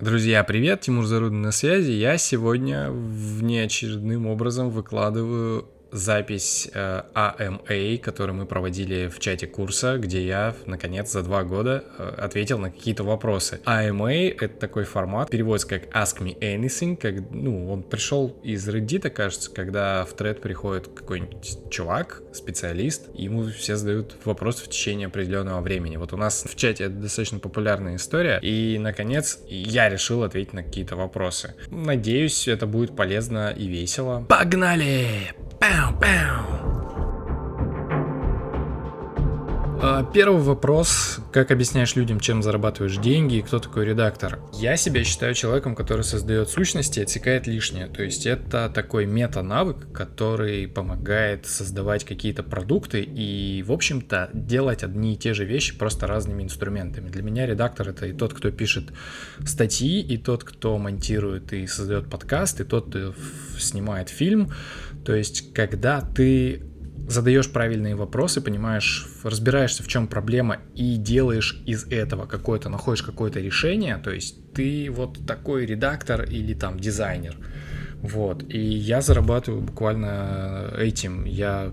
Друзья, привет, Тимур Зарудин на связи. Я сегодня внеочередным образом выкладываю запись э, AMA, которую мы проводили в чате курса, где я, наконец, за два года э, ответил на какие-то вопросы. AMA — это такой формат, переводится как Ask Me Anything, как, ну, он пришел из Reddit, кажется, когда в тред приходит какой-нибудь чувак, специалист, и ему все задают вопрос в течение определенного времени. Вот у нас в чате это достаточно популярная история, и, наконец, я решил ответить на какие-то вопросы. Надеюсь, это будет полезно и весело. Погнали! Пау, пау. А, первый вопрос. Как объясняешь людям, чем зарабатываешь деньги и кто такой редактор? Я себя считаю человеком, который создает сущности и отсекает лишнее. То есть это такой мета-навык, который помогает создавать какие-то продукты и, в общем-то, делать одни и те же вещи просто разными инструментами. Для меня редактор — это и тот, кто пишет статьи, и тот, кто монтирует и создает подкаст, и тот, кто снимает фильм. То есть когда ты задаешь правильные вопросы, понимаешь, разбираешься, в чем проблема и делаешь из этого какое-то, находишь какое-то решение, то есть ты вот такой редактор или там дизайнер. Вот, и я зарабатываю буквально этим. Я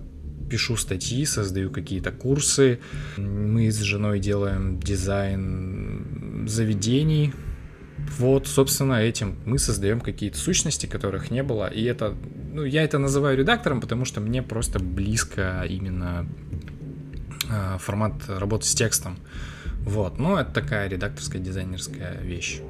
пишу статьи, создаю какие-то курсы. Мы с женой делаем дизайн заведений, вот, собственно, этим мы создаем какие-то сущности, которых не было. И это, ну, я это называю редактором, потому что мне просто близко именно э, формат работы с текстом. Вот, но это такая редакторская дизайнерская вещь.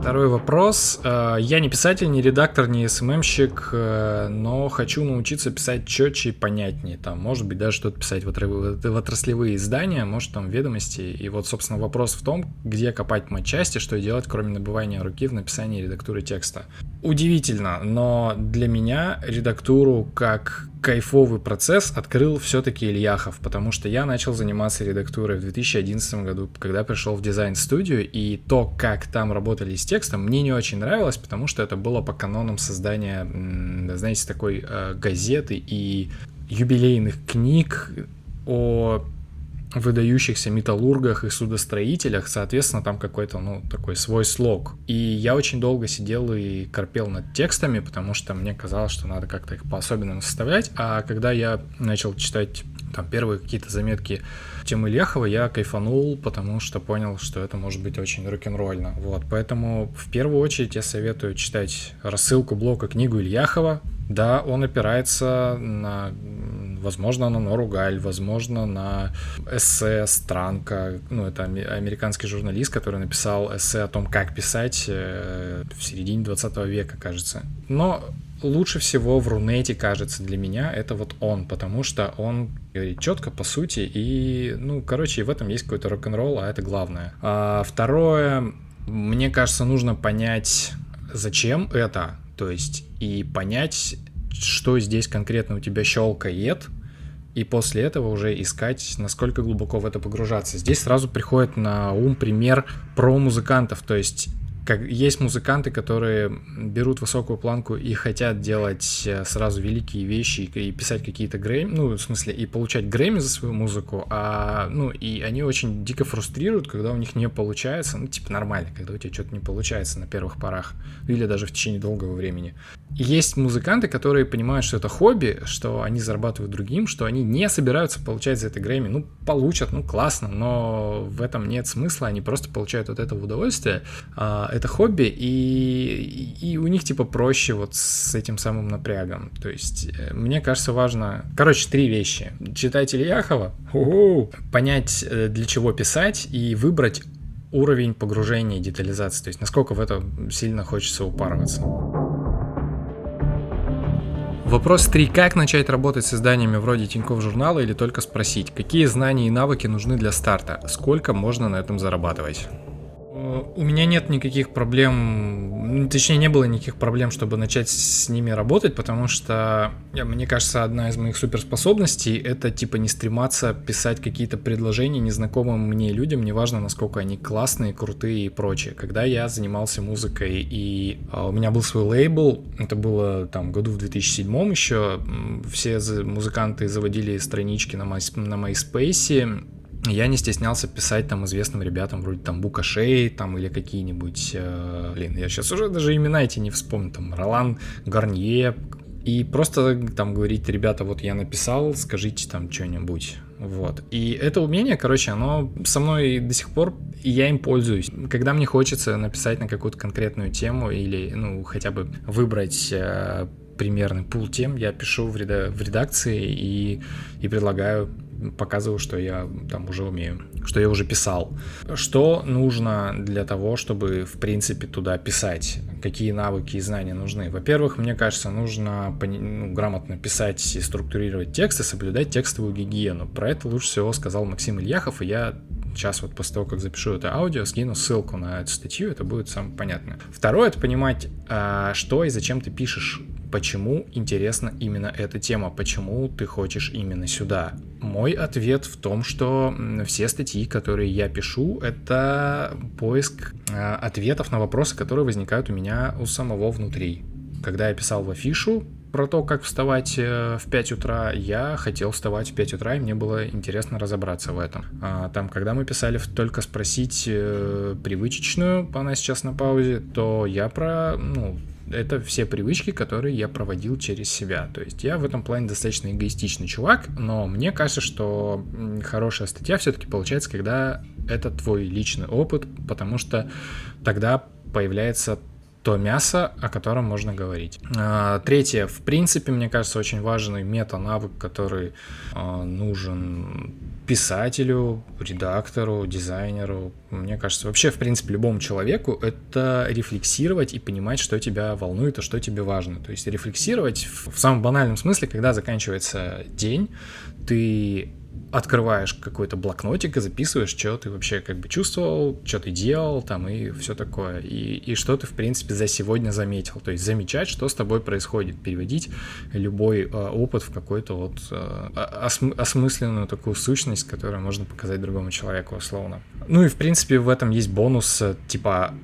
Второй вопрос. Э, я не писатель, не редактор, не СММщик, э, но хочу научиться писать четче и понятнее. Там, может быть, даже что-то писать в отраслевые издания, может, там, ведомости. И вот, собственно, вопрос в том, где копать матчасти, что делать, кроме набывания руки в написании редактуры текста. Удивительно, но для меня редактуру как кайфовый процесс открыл все-таки Ильяхов, потому что я начал заниматься редактурой в 2011 году, когда пришел в дизайн-студию, и то, как там работали с текстом, мне не очень нравилось, потому что это было по канонам создания, знаете, такой э, газеты и юбилейных книг о выдающихся металлургах и судостроителях, соответственно, там какой-то, ну, такой свой слог. И я очень долго сидел и корпел над текстами, потому что мне казалось, что надо как-то их по-особенному составлять, а когда я начал читать там первые какие-то заметки темы Лехова, я кайфанул, потому что понял, что это может быть очень рок-н-ролльно. Вот, поэтому в первую очередь я советую читать рассылку блока книгу Ильяхова. Да, он опирается на возможно, на Нору Галь, возможно, на эссе Странка, ну, это американский журналист, который написал эссе о том, как писать э, в середине 20 века, кажется. Но лучше всего в Рунете, кажется, для меня это вот он, потому что он четко, по сути, и, ну, короче, в этом есть какой-то рок-н-ролл, а это главное. А второе, мне кажется, нужно понять, зачем это, то есть, и понять, что здесь конкретно у тебя щелкает, и после этого уже искать, насколько глубоко в это погружаться. Здесь сразу приходит на ум пример про музыкантов, то есть как есть музыканты, которые берут высокую планку и хотят делать э, сразу великие вещи и писать какие-то Грэмми, ну, в смысле, и получать Грэмми за свою музыку, а, ну, и они очень дико фрустрируют, когда у них не получается, ну, типа, нормально, когда у тебя что-то не получается на первых порах, или даже в течение долгого времени. И есть музыканты, которые понимают, что это хобби, что они зарабатывают другим, что они не собираются получать за это Грэмми, ну, получат, ну, классно, но в этом нет смысла, они просто получают от этого удовольствие, а, это хобби, и, и у них типа проще вот с этим самым напрягом. То есть э, мне кажется важно, короче, три вещи. Читать Ильяхова, понять, э, для чего писать, и выбрать уровень погружения и детализации, то есть насколько в это сильно хочется упарываться. Вопрос 3. Как начать работать с изданиями вроде Тинькофф журнала или только спросить, какие знания и навыки нужны для старта, сколько можно на этом зарабатывать? У меня нет никаких проблем, точнее не было никаких проблем, чтобы начать с ними работать, потому что, мне кажется, одна из моих суперспособностей это типа не стрематься писать какие-то предложения незнакомым мне людям, неважно насколько они классные, крутые и прочее. Когда я занимался музыкой и а, у меня был свой лейбл, это было там году в 2007 еще, все музыканты заводили странички на MySpace, я не стеснялся писать там известным ребятам вроде там Букашей там или какие-нибудь, э, блин, я сейчас уже даже имена эти не вспомню, там Ролан Гарнье, и просто там говорить, ребята, вот я написал, скажите там что-нибудь. Вот. И это умение, короче, оно со мной до сих пор, и я им пользуюсь. Когда мне хочется написать на какую-то конкретную тему или, ну, хотя бы выбрать э, примерный пул тем, я пишу в, реда- в редакции и, и предлагаю показываю, что я там уже умею, что я уже писал. Что нужно для того, чтобы, в принципе, туда писать? Какие навыки и знания нужны? Во-первых, мне кажется, нужно ну, грамотно писать и структурировать тексты, соблюдать текстовую гигиену. Про это лучше всего сказал Максим Ильяхов, и я сейчас вот после того, как запишу это аудио, скину ссылку на эту статью, это будет самое понятное. Второе, это понимать, а, что и зачем ты пишешь почему интересна именно эта тема, почему ты хочешь именно сюда. Мой ответ в том, что все статьи, которые я пишу, это поиск э, ответов на вопросы, которые возникают у меня у самого внутри. Когда я писал в афишу, про то, как вставать э, в 5 утра, я хотел вставать в 5 утра, и мне было интересно разобраться в этом. А, там, когда мы писали только спросить э, привычечную, она сейчас на паузе, то я про, ну, это все привычки, которые я проводил через себя. То есть я в этом плане достаточно эгоистичный чувак, но мне кажется, что хорошая статья все-таки получается, когда это твой личный опыт, потому что тогда появляется то мясо, о котором можно говорить. А, третье, в принципе, мне кажется, очень важный мета-навык, который а, нужен писателю, редактору, дизайнеру, мне кажется, вообще, в принципе, любому человеку, это рефлексировать и понимать, что тебя волнует и что тебе важно. То есть рефлексировать в самом банальном смысле, когда заканчивается день, ты открываешь какой-то блокнотик и записываешь, что ты вообще как бы чувствовал, что ты делал там и все такое. И, и что ты, в принципе, за сегодня заметил. То есть замечать, что с тобой происходит, переводить любой э, опыт в какой-то вот э, осм- осмысленную такую сущность, которую можно показать другому человеку условно. Ну и, в принципе, в этом есть бонус э, типа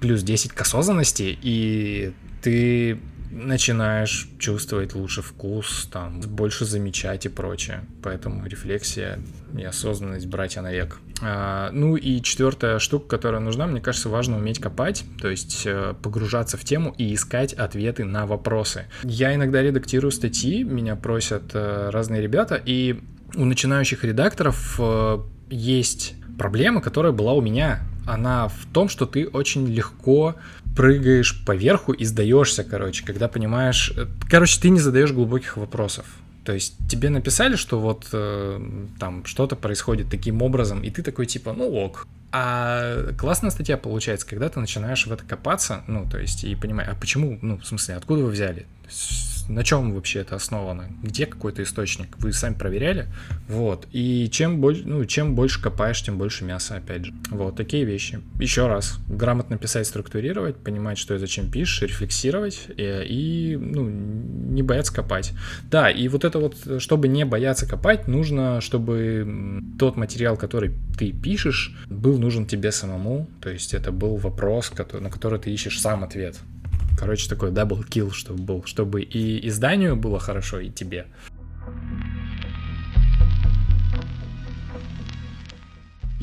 плюс 10 к осознанности, и ты начинаешь чувствовать лучше вкус, там, больше замечать и прочее. Поэтому рефлексия и осознанность братья навек. А, ну и четвертая штука, которая нужна, мне кажется, важно уметь копать, то есть э, погружаться в тему и искать ответы на вопросы. Я иногда редактирую статьи, меня просят э, разные ребята, и у начинающих редакторов э, есть проблема, которая была у меня. Она в том, что ты очень легко прыгаешь поверху и сдаешься, короче, когда понимаешь... Э, короче, ты не задаешь глубоких вопросов. То есть тебе написали, что вот э, там что-то происходит таким образом, и ты такой типа, ну ок. А классная статья получается, когда ты начинаешь в это копаться, ну, то есть, и понимаешь, а почему, ну, в смысле, откуда вы взяли? На чем вообще это основано, где какой-то источник, вы сами проверяли, вот, и чем, больше, ну, чем больше копаешь, тем больше мяса, опять же, вот, такие вещи. Еще раз, грамотно писать, структурировать, понимать, что и зачем пишешь, рефлексировать и, и ну, не бояться копать. Да, и вот это вот, чтобы не бояться копать, нужно, чтобы тот материал, который ты пишешь, был нужен тебе самому, то есть это был вопрос, который, на который ты ищешь сам ответ. Короче, такой double kill, чтобы был, чтобы и изданию было хорошо, и тебе.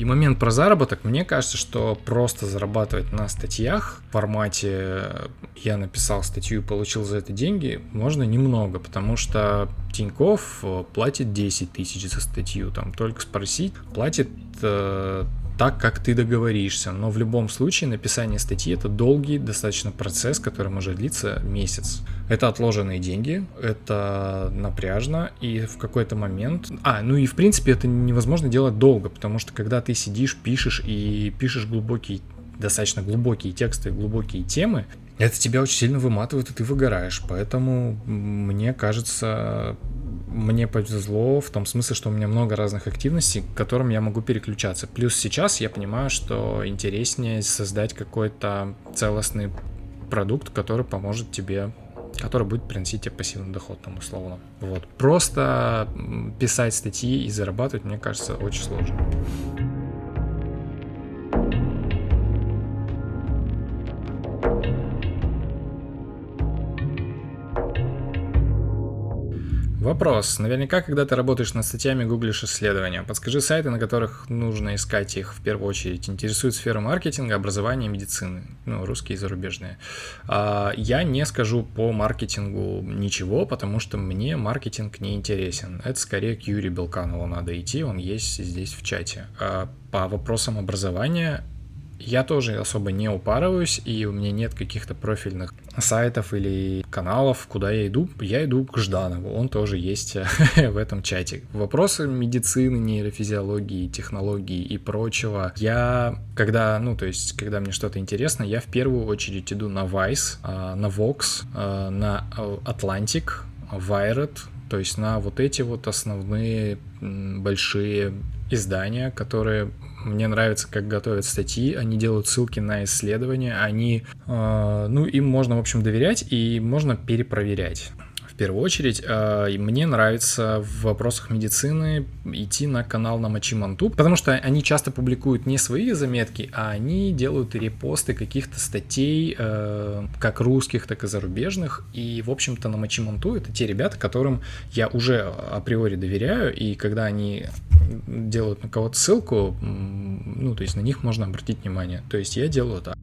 И момент про заработок, мне кажется, что просто зарабатывать на статьях в формате я написал статью и получил за это деньги, можно немного, потому что Тиньков платит 10 тысяч за статью, там только спросить, платит э, так, как ты договоришься. Но в любом случае написание статьи это долгий достаточно процесс, который может длиться месяц. Это отложенные деньги, это напряжно, и в какой-то момент... А, ну и в принципе это невозможно делать долго, потому что когда ты сидишь, пишешь и пишешь глубокие достаточно глубокие тексты, глубокие темы, это тебя очень сильно выматывает, и ты выгораешь. Поэтому, мне кажется, мне повезло в том смысле, что у меня много разных активностей, к которым я могу переключаться. Плюс сейчас я понимаю, что интереснее создать какой-то целостный продукт, который поможет тебе который будет приносить тебе пассивный доход, там, условно. Вот. Просто писать статьи и зарабатывать, мне кажется, очень сложно. Вопрос. Наверняка, когда ты работаешь над статьями, гуглишь исследования. Подскажи сайты, на которых нужно искать их в первую очередь. Интересует сфера маркетинга, образования, медицины. Ну, русские и зарубежные. А, я не скажу по маркетингу ничего, потому что мне маркетинг не интересен. Это скорее к Юрию Белканову надо идти, он есть здесь в чате. А по вопросам образования я тоже особо не упарываюсь, и у меня нет каких-то профильных сайтов или каналов, куда я иду. Я иду к Жданову, он тоже есть в этом чате. Вопросы медицины, нейрофизиологии, технологий и прочего. Я, когда, ну, то есть, когда мне что-то интересно, я в первую очередь иду на Vice, а, на Vox, а, на Atlantic, Wired, то есть на вот эти вот основные большие издания, которые мне нравится, как готовят статьи, они делают ссылки на исследования, они, э, ну, им можно, в общем, доверять и можно перепроверять первую очередь. А, мне нравится в вопросах медицины идти на канал на Мачиманту, потому что они часто публикуют не свои заметки, а они делают репосты каких-то статей, э, как русских, так и зарубежных. И, в общем-то, на Мачиманту это те ребята, которым я уже априори доверяю, и когда они делают на кого-то ссылку, ну, то есть на них можно обратить внимание. То есть я делаю так.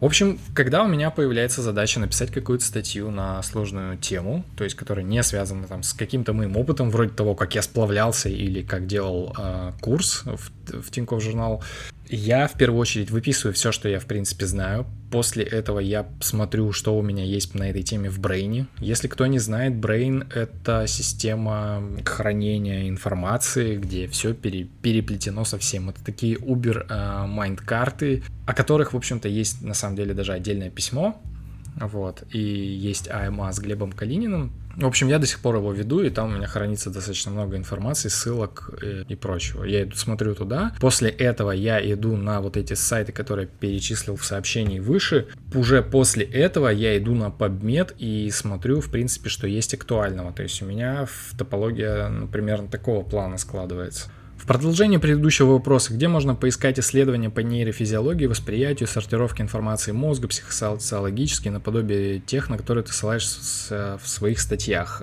В общем, когда у меня появляется задача написать какую-то статью на сложную тему, то есть которая не связана там с каким-то моим опытом, вроде того, как я сплавлялся или как делал э, курс в, в Тинькофф журнал, я в первую очередь выписываю все, что я в принципе знаю. После этого я смотрю, что у меня есть на этой теме в Brain. Если кто не знает, Brain — это система хранения информации, где все пере, переплетено совсем. Это такие Uber э, майнд-карты, о которых, в общем-то, есть на самом деле даже отдельное письмо. Вот. И есть АМА с Глебом Калининым, в общем, я до сих пор его веду, и там у меня хранится достаточно много информации, ссылок и, э, и прочего. Я иду, смотрю туда. После этого я иду на вот эти сайты, которые перечислил в сообщении выше. Уже после этого я иду на PubMed и смотрю, в принципе, что есть актуального. То есть у меня в топология ну, примерно такого плана складывается. В продолжение предыдущего вопроса, где можно поискать исследования по нейрофизиологии, восприятию, сортировке информации мозга, психосоциологически, наподобие тех, на которые ты ссылаешь в своих статьях.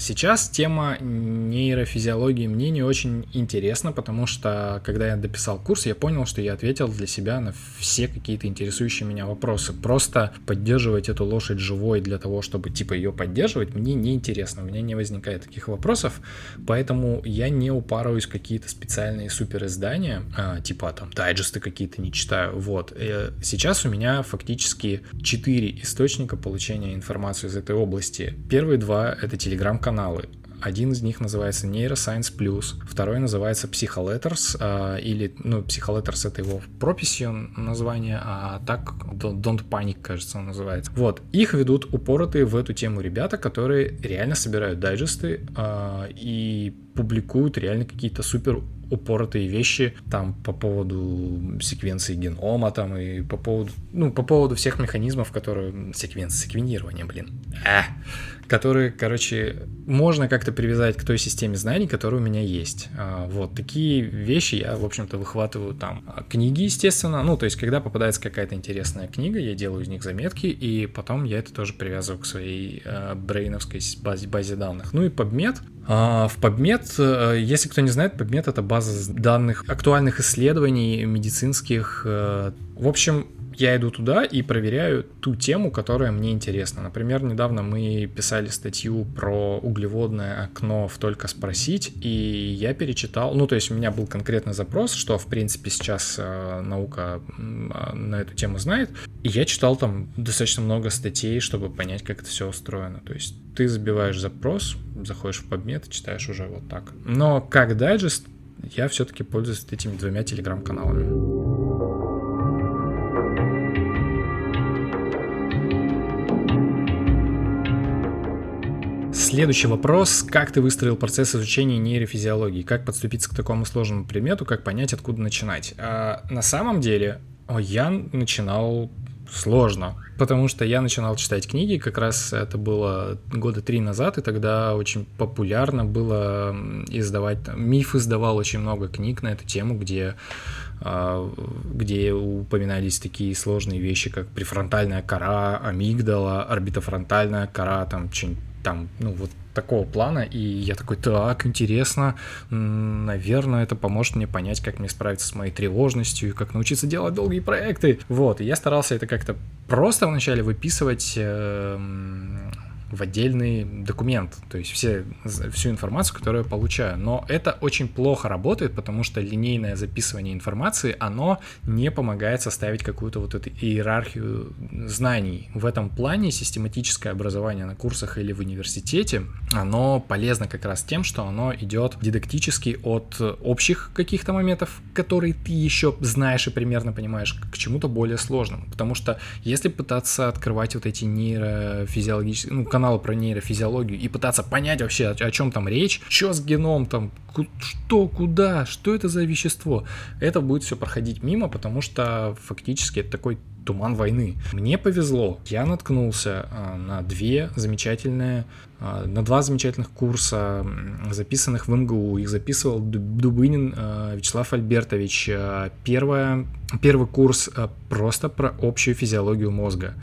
Сейчас тема нейрофизиологии мне не очень интересна, потому что когда я дописал курс, я понял, что я ответил для себя на все какие-то интересующие меня вопросы. Просто поддерживать эту лошадь живой для того, чтобы типа ее поддерживать, мне не интересно, у меня не возникает таких вопросов, поэтому я не упарываюсь какие-то специальные супер издания, а, типа там дайджесты какие-то не читаю. Вот. Э, сейчас у меня фактически четыре источника получения информации из этой области. Первые два — это телеграм каналы. Один из них называется Neuroscience Plus, второй называется Psycholetters, э, или, ну, Psycholetters это его прописью название, а так Don't Panic, кажется, он называется. Вот, их ведут упоротые в эту тему ребята, которые реально собирают дайджесты э, и публикуют реально какие-то супер упоротые вещи там по поводу секвенции генома там и по поводу, ну, по поводу всех механизмов, которые... Секвенция, секвенирование, блин. А, которые, короче, можно как-то привязать к той системе знаний, которая у меня есть. А, вот, такие вещи я, в общем-то, выхватываю там. А книги, естественно, ну, то есть, когда попадается какая-то интересная книга, я делаю из них заметки, и потом я это тоже привязываю к своей э, брейновской базе, базе данных. Ну и PubMed. А, в PubMed, э, если кто не знает, PubMed — это база данных актуальных исследований медицинских. Э, в общем, я иду туда и проверяю ту тему, которая мне интересна. Например, недавно мы писали статью про углеводное окно в «Только спросить», и я перечитал, ну, то есть у меня был конкретный запрос, что, в принципе, сейчас э, наука э, на эту тему знает, и я читал там достаточно много статей, чтобы понять, как это все устроено. То есть ты забиваешь запрос, заходишь в PubMed, читаешь уже вот так. Но как дайджест я все-таки пользуюсь этими двумя телеграм-каналами. Следующий вопрос. Как ты выстроил процесс изучения нейрофизиологии? Как подступиться к такому сложному предмету? Как понять, откуда начинать? А, на самом деле, я начинал сложно, потому что я начинал читать книги, как раз это было года три назад, и тогда очень популярно было издавать, Миф издавал очень много книг на эту тему, где а, где упоминались такие сложные вещи, как префронтальная кора, амигдала, орбитофронтальная кора, там что-нибудь там, ну вот такого плана, и я такой, так, интересно, наверное, это поможет мне понять, как мне справиться с моей тревожностью и как научиться делать долгие проекты. Вот, и я старался это как-то просто вначале выписывать э, в отдельный документ, то есть все, всю информацию, которую я получаю. Но это очень плохо работает, потому что линейное записывание информации, оно не помогает составить какую-то вот эту иерархию знаний. В этом плане систематическое образование на курсах или в университете, оно полезно как раз тем, что оно идет дидактически от общих каких-то моментов, которые ты еще знаешь и примерно понимаешь, к чему-то более сложному. Потому что если пытаться открывать вот эти нейрофизиологические, ну, каналы про нейрофизиологию и пытаться понять вообще, о, о чем там речь, что с геном, там, что, куда, что это за вещество, это будет все проходить мимо, потому что фактически это такой туман войны. Мне повезло, я наткнулся а, на две замечательные, а, на два замечательных курса, записанных в МГУ. Их записывал Дубынин а, Вячеслав Альбертович. Первое, первый курс просто про общую физиологию мозга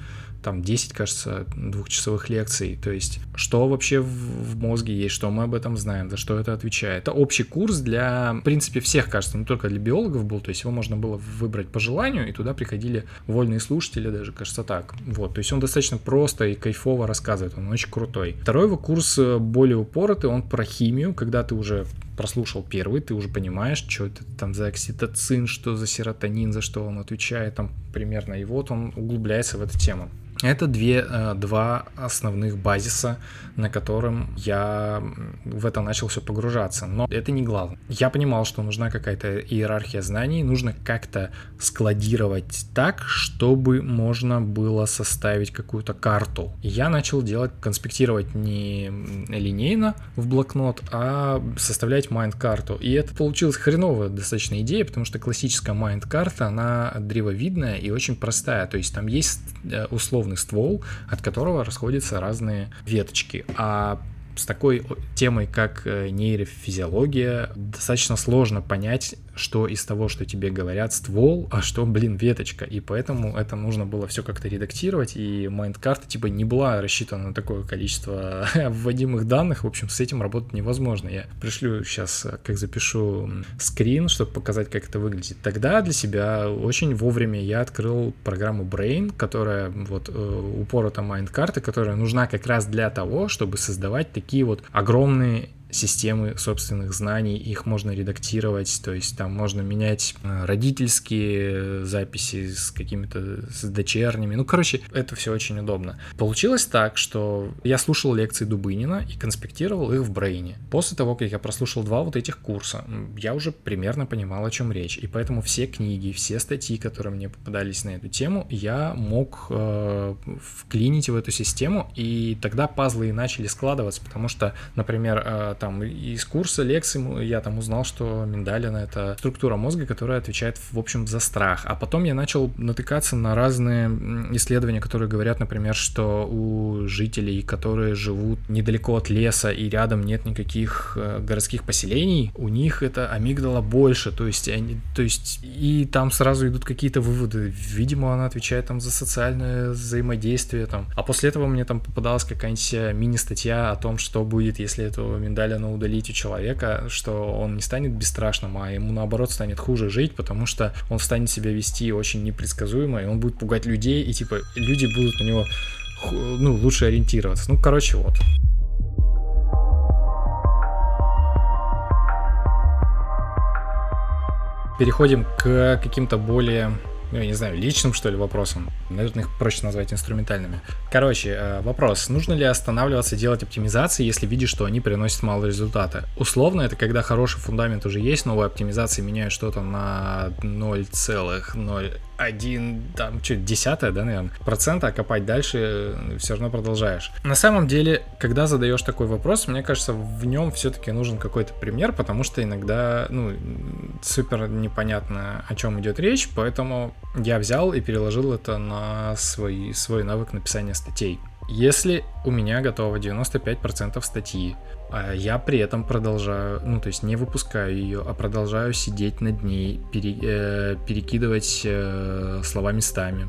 там 10, кажется, двухчасовых лекций. То есть, что вообще в, в мозге есть, что мы об этом знаем, за что это отвечает. Это общий курс для, в принципе, всех, кажется, не только для биологов был, то есть его можно было выбрать по желанию, и туда приходили вольные слушатели даже, кажется, так. Вот, то есть он достаточно просто и кайфово рассказывает, он очень крутой. Второй его курс э, более упоротый, он про химию, когда ты уже прослушал первый, ты уже понимаешь, что это там за окситоцин, что за серотонин, за что он отвечает там примерно, и вот он углубляется в эту тему. Это две, э, два основных базиса, на котором я в это начал все погружаться. Но это не главное. Я понимал, что нужна какая-то иерархия знаний, нужно как-то складировать так, чтобы можно было составить какую-то карту. Я начал делать, конспектировать не линейно в блокнот, а составлять mind-карту. И это получилась хреновая достаточно идея, потому что классическая mind-карта, она древовидная и очень простая. То есть там есть э, условный ствол, от которого расходятся разные веточки. А с такой темой, как э, нейрофизиология, достаточно сложно понять, что из того, что тебе говорят, ствол, а что, блин, веточка. И поэтому это нужно было все как-то редактировать, и mind-карта типа не была рассчитана на такое количество вводимых данных. В общем, с этим работать невозможно. Я пришлю сейчас, как запишу скрин, чтобы показать, как это выглядит. Тогда для себя очень вовремя я открыл программу Brain, которая вот э, упорота майнд-карты, которая нужна как раз для того, чтобы создавать такие вот огромные системы собственных знаний, их можно редактировать, то есть там можно менять э, родительские записи с какими-то с дочерними. Ну, короче, это все очень удобно. Получилось так, что я слушал лекции Дубынина и конспектировал их в Брейне. После того, как я прослушал два вот этих курса, я уже примерно понимал, о чем речь. И поэтому все книги, все статьи, которые мне попадались на эту тему, я мог э, вклинить в эту систему, и тогда пазлы и начали складываться, потому что, например, э, там из курса лекций я там узнал, что миндалина — это структура мозга, которая отвечает, в общем, за страх. А потом я начал натыкаться на разные исследования, которые говорят, например, что у жителей, которые живут недалеко от леса и рядом нет никаких э, городских поселений, у них это амигдала больше, то есть, они, то есть и там сразу идут какие-то выводы. Видимо, она отвечает там за социальное взаимодействие там. А после этого мне там попадалась какая-нибудь э, мини-статья о том, что будет, если этого миндаля Сталина удалить у человека, что он не станет бесстрашным, а ему наоборот станет хуже жить, потому что он станет себя вести очень непредсказуемо, и он будет пугать людей, и типа люди будут на него ну, лучше ориентироваться. Ну, короче, вот. Переходим к каким-то более ну, я не знаю, личным, что ли, вопросом. Наверное, их проще назвать инструментальными. Короче, э, вопрос. Нужно ли останавливаться делать оптимизации, если видишь, что они приносят мало результата? Условно, это когда хороший фундамент уже есть, новые оптимизации меняют что-то на 0,0 один, там, что, десятое, да, наверное, процента, а копать дальше э, все равно продолжаешь. На самом деле, когда задаешь такой вопрос, мне кажется, в нем все-таки нужен какой-то пример, потому что иногда, ну, супер непонятно, о чем идет речь, поэтому я взял и переложил это на свой, свой навык написания статей. Если у меня готово 95% статьи, а я при этом продолжаю, ну то есть не выпускаю ее, а продолжаю сидеть над ней, пере, э, перекидывать э, слова местами,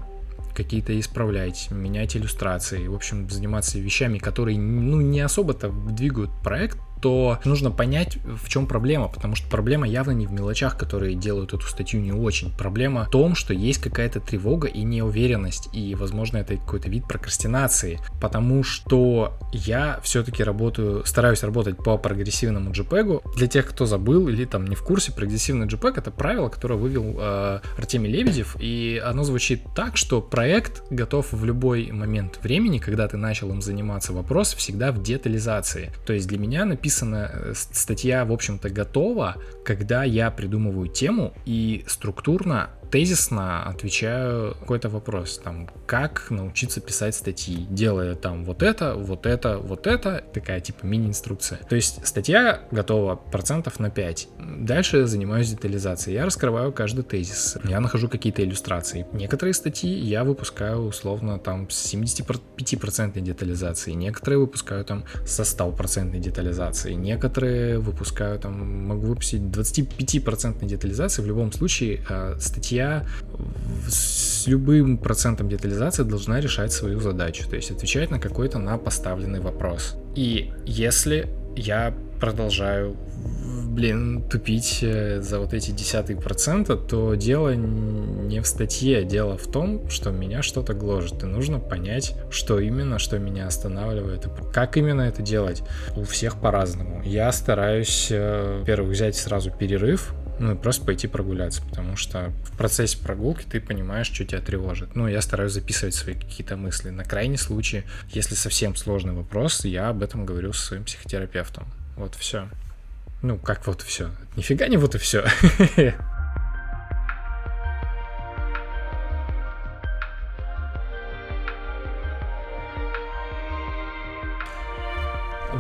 какие-то исправлять, менять иллюстрации, в общем, заниматься вещами, которые, ну, не особо-то двигают проект, то нужно понять, в чем проблема, потому что проблема явно не в мелочах, которые делают эту статью не очень. Проблема в том, что есть какая-то тревога и неуверенность, и, возможно, это какой-то вид прокрастинации, потому что я все-таки работаю, стараюсь работать по прогрессивному JPEG. Для тех, кто забыл или там не в курсе, прогрессивный JPEG это правило, которое вывел э, Артемий Лебедев, и оно звучит так, что проект готов в любой момент времени, когда ты начал им заниматься, вопрос всегда в детализации. То есть для меня написано написана э, статья, в общем-то, готова, когда я придумываю тему и структурно тезисно отвечаю какой-то вопрос, там, как научиться писать статьи, делая там вот это, вот это, вот это, такая типа мини-инструкция. То есть статья готова процентов на 5. Дальше я занимаюсь детализацией. Я раскрываю каждый тезис, я нахожу какие-то иллюстрации. Некоторые статьи я выпускаю условно там с 75% детализации, некоторые выпускаю там со 100% детализации, некоторые выпускаю там, могу выпустить 25% детализации. В любом случае э, статья с любым процентом детализации должна решать свою задачу, то есть отвечать на какой-то на поставленный вопрос. И если я продолжаю, блин, тупить э, за вот эти десятые процента, то дело не в статье, дело в том, что меня что-то гложет, и нужно понять, что именно, что меня останавливает, и как именно это делать. У всех по-разному. Я стараюсь, э, во-первых, взять сразу перерыв, ну и просто пойти прогуляться, потому что в процессе прогулки ты понимаешь, что тебя тревожит. Ну, я стараюсь записывать свои какие-то мысли. На крайний случай, если совсем сложный вопрос, я об этом говорю со своим психотерапевтом. Вот все. Ну, как вот все. Нифига не вот и все.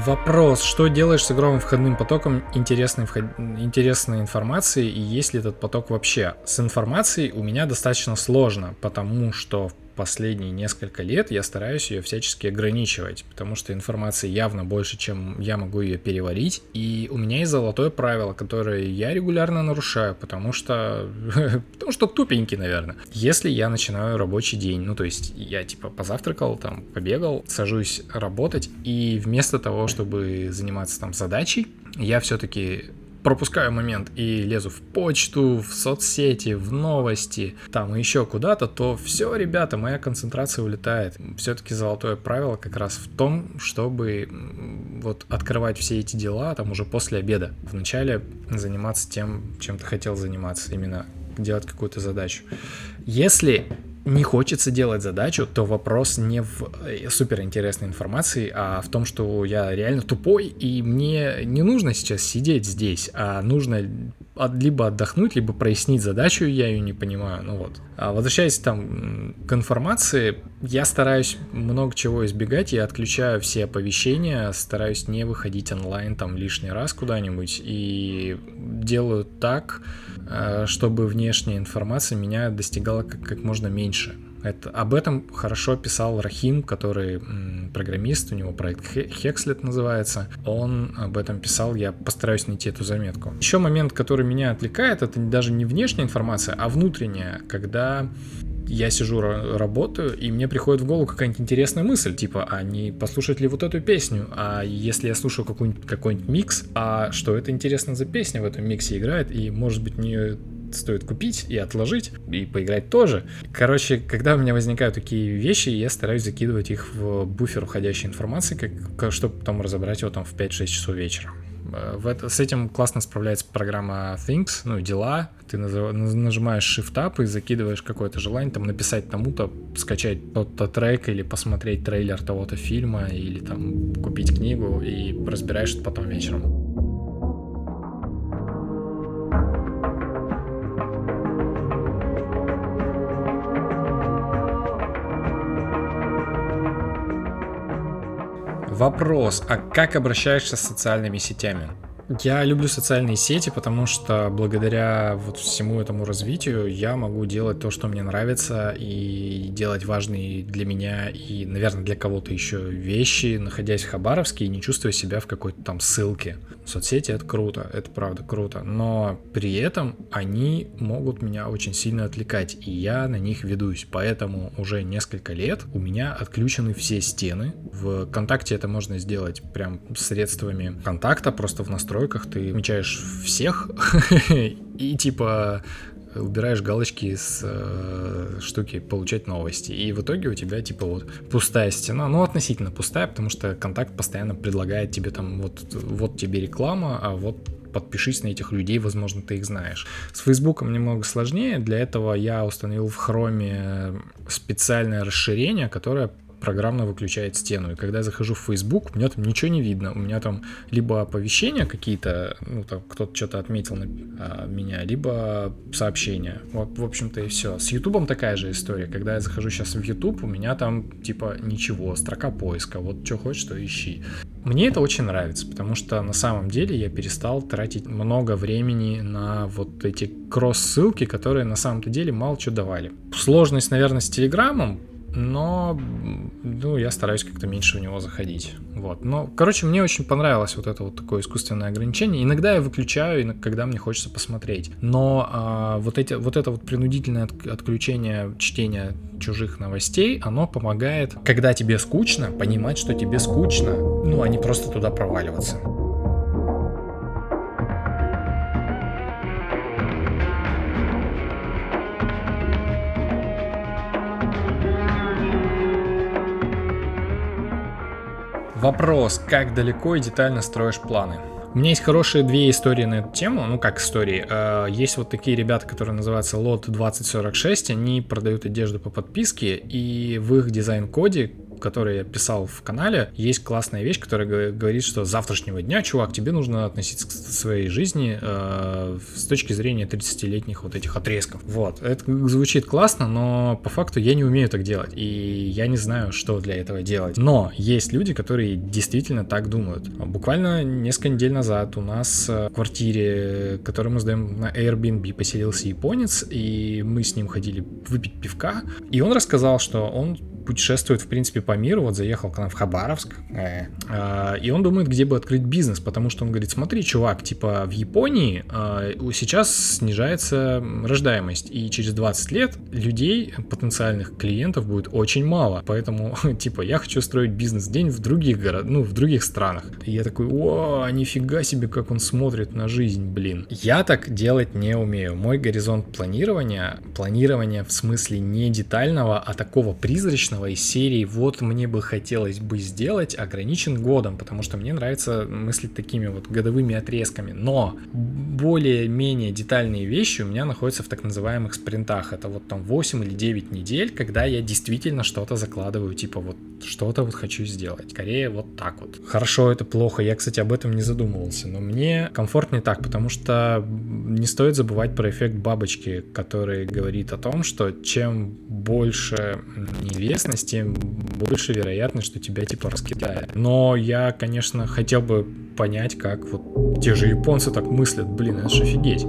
Вопрос, что делаешь с огромным входным потоком интересной, вход... интересной информации и есть ли этот поток вообще? С информацией у меня достаточно сложно, потому что последние несколько лет я стараюсь ее всячески ограничивать, потому что информации явно больше, чем я могу ее переварить. И у меня есть золотое правило, которое я регулярно нарушаю, потому что... потому что тупенький, наверное. Если я начинаю рабочий день, ну то есть я типа позавтракал, там, побегал, сажусь работать, и вместо того, чтобы заниматься там задачей, я все-таки пропускаю момент и лезу в почту, в соцсети, в новости, там еще куда-то, то все, ребята, моя концентрация улетает. Все-таки золотое правило как раз в том, чтобы вот открывать все эти дела там уже после обеда. Вначале заниматься тем, чем ты хотел заниматься, именно делать какую-то задачу. Если не хочется делать задачу, то вопрос не в э, суперинтересной информации, а в том, что я реально тупой, и мне не нужно сейчас сидеть здесь, а нужно либо отдохнуть, либо прояснить задачу, я ее не понимаю, ну вот. А возвращаясь там к информации, я стараюсь много чего избегать, я отключаю все оповещения, стараюсь не выходить онлайн там лишний раз куда-нибудь, и делаю так, Э, чтобы внешняя информация меня достигала как, как можно меньше. Это, об этом хорошо писал Рахим, который программист, у него проект Hexlet называется. Он об этом писал, я постараюсь найти эту заметку. Еще момент, который меня отвлекает, это даже не внешняя информация, а внутренняя, когда я сижу, работаю, и мне приходит в голову какая-нибудь интересная мысль, типа, а не послушать ли вот эту песню? А если я слушаю какой-нибудь какой микс, а что это интересно за песня в этом миксе играет, и может быть мне стоит купить и отложить, и поиграть тоже. Короче, когда у меня возникают такие вещи, я стараюсь закидывать их в буфер уходящей информации, как, чтобы потом разобрать его там в 5-6 часов вечера. Э, в это, с этим классно справляется программа Things, ну, дела. Ты нажимаешь Shift-Up и закидываешь какое-то желание там написать тому-то, скачать тот-то трек или посмотреть трейлер того-то фильма или там купить книгу и разбираешь это потом вечером. Вопрос, а как обращаешься с социальными сетями? Я люблю социальные сети, потому что благодаря вот всему этому развитию я могу делать то, что мне нравится, и делать важные для меня и, наверное, для кого-то еще вещи, находясь в Хабаровске и не чувствуя себя в какой-то там ссылке. Соцсети — это круто, это правда круто, но при этом они могут меня очень сильно отвлекать, и я на них ведусь, поэтому уже несколько лет у меня отключены все стены. В ВКонтакте это можно сделать прям средствами контакта, просто в настройках ты отмечаешь всех и типа убираешь галочки с э, штуки получать новости. И в итоге у тебя типа вот пустая стена, ну относительно пустая, потому что контакт постоянно предлагает тебе там вот, вот тебе реклама, а вот подпишись на этих людей, возможно, ты их знаешь. С Фейсбуком немного сложнее, для этого я установил в Хроме специальное расширение, которое программно выключает стену. И когда я захожу в Facebook, у меня там ничего не видно. У меня там либо оповещения какие-то, ну там кто-то что-то отметил на а, меня, либо сообщения. Вот, в общем-то, и все. С YouTube такая же история. Когда я захожу сейчас в YouTube, у меня там типа ничего, строка поиска. Вот что хочешь, то ищи. Мне это очень нравится, потому что на самом деле я перестал тратить много времени на вот эти кросс-ссылки, которые на самом-то деле мало что давали. Сложность, наверное, с Телеграмом но ну, я стараюсь как-то меньше в него заходить. Вот. Но, короче, мне очень понравилось вот это вот такое искусственное ограничение. Иногда я выключаю, когда мне хочется посмотреть. Но а, вот, эти, вот это вот принудительное отключение чтения чужих новостей, оно помогает, когда тебе скучно, понимать, что тебе скучно, ну, а не просто туда проваливаться. Вопрос, как далеко и детально строишь планы? У меня есть хорошие две истории на эту тему, ну как истории. Э, есть вот такие ребята, которые называются Lot 2046, они продают одежду по подписке, и в их дизайн-коде который я писал в канале, есть классная вещь, которая говорит, что с завтрашнего дня, чувак, тебе нужно относиться к своей жизни э, с точки зрения 30-летних вот этих отрезков. Вот. Это звучит классно, но по факту я не умею так делать, и я не знаю, что для этого делать. Но есть люди, которые действительно так думают. Буквально несколько недель назад у нас в квартире, которую мы сдаем на Airbnb, поселился японец, и мы с ним ходили выпить пивка, и он рассказал, что он путешествует, в принципе, по миру, вот заехал к нам в Хабаровск, э, э, и он думает, где бы открыть бизнес, потому что он говорит, смотри, чувак, типа в Японии э, сейчас снижается рождаемость, и через 20 лет людей, потенциальных клиентов будет очень мало, поэтому, типа, я хочу строить бизнес-день в других городах, ну, в других странах. И я такой, о, нифига себе, как он смотрит на жизнь, блин. Я так делать не умею. Мой горизонт планирования, планирование в смысле не детального, а такого призрачного, обычного из серии «Вот мне бы хотелось бы сделать» ограничен годом, потому что мне нравится мыслить такими вот годовыми отрезками. Но более-менее детальные вещи у меня находятся в так называемых спринтах. Это вот там 8 или 9 недель, когда я действительно что-то закладываю, типа вот что-то вот хочу сделать. Скорее вот так вот. Хорошо, это плохо. Я, кстати, об этом не задумывался, но мне комфортнее так, потому что не стоит забывать про эффект бабочки, который говорит о том, что чем больше неизвестность, тем больше вероятность, что тебя типа раскидает. Но я, конечно, хотел бы понять, как вот те же японцы так мыслят. Блин, это же офигеть.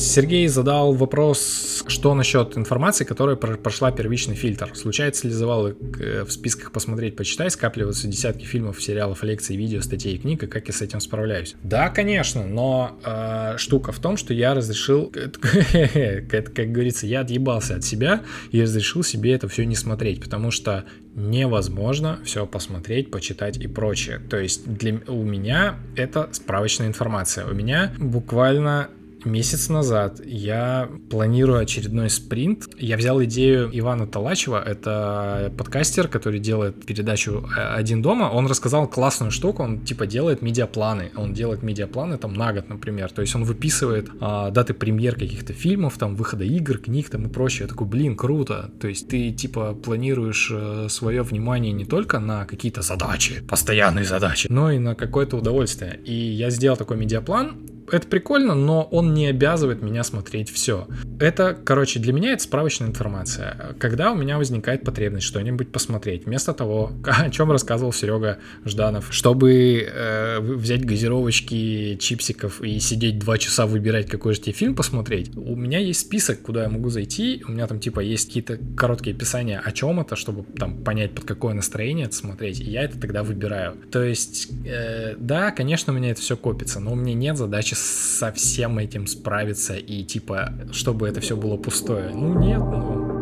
Сергей задал вопрос, что насчет информации, которая прошла первичный фильтр. Случается ли завалы э, в списках посмотреть, почитать, скапливаются десятки фильмов, сериалов, лекций, видео, статей и книг, и как я с этим справляюсь? Да, конечно, но э, штука в том, что я разрешил, как говорится, я отъебался от себя и разрешил себе это все не смотреть, потому что невозможно все посмотреть, почитать и прочее. То есть для, у меня это справочная информация. У меня буквально месяц назад я планирую очередной спринт. Я взял идею Ивана Талачева, это подкастер, который делает передачу «Один дома». Он рассказал классную штуку, он типа делает медиапланы. Он делает медиапланы там на год, например. То есть он выписывает а, даты премьер каких-то фильмов, там выхода игр, книг там и прочее. Я такой, блин, круто. То есть ты типа планируешь э, свое внимание не только на какие-то задачи, постоянные задачи, но и на какое-то удовольствие. И я сделал такой медиаплан, это прикольно, но он не обязывает меня смотреть все. Это, короче, для меня это справочная информация. Когда у меня возникает потребность что-нибудь посмотреть, вместо того, о чем рассказывал Серега Жданов, чтобы э, взять газировочки, чипсиков и сидеть два часа выбирать, какой же тебе фильм посмотреть, у меня есть список, куда я могу зайти, у меня там типа есть какие-то короткие описания, о чем это, чтобы там понять, под какое настроение это смотреть, и я это тогда выбираю. То есть, э, да, конечно, у меня это все копится, но у меня нет задачи со всем этим справиться и типа, чтобы это все было пустое. Ну нет, ну...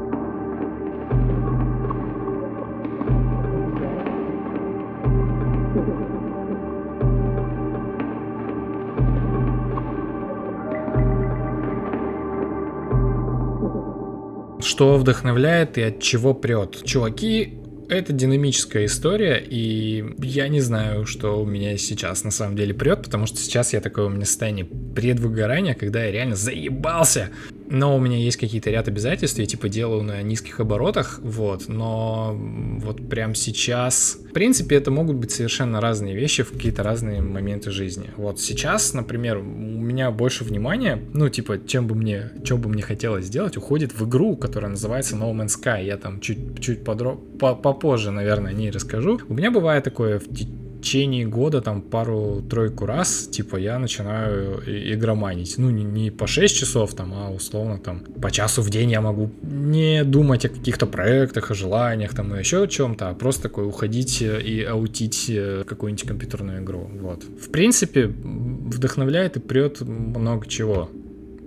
Что вдохновляет и от чего прет? Чуваки это динамическая история, и я не знаю, что у меня сейчас на самом деле прет, потому что сейчас я такое у меня состояние предвыгорания, когда я реально заебался но у меня есть какие-то ряд обязательств, я типа делаю на низких оборотах, вот, но вот прям сейчас, в принципе, это могут быть совершенно разные вещи в какие-то разные моменты жизни. Вот сейчас, например, у меня больше внимания, ну, типа, чем бы мне, что бы мне хотелось сделать, уходит в игру, которая называется No Man's Sky. Я там чуть, чуть подро... попозже, наверное, о ней расскажу. У меня бывает такое в течение года, там, пару-тройку раз, типа, я начинаю игроманить. Ну, не, не по 6 часов, там, а условно, там, по часу в день я могу не думать о каких-то проектах, о желаниях, там, и еще о чем-то, а просто такой уходить и аутить э, какую-нибудь компьютерную игру. Вот. В принципе, вдохновляет и прет много чего.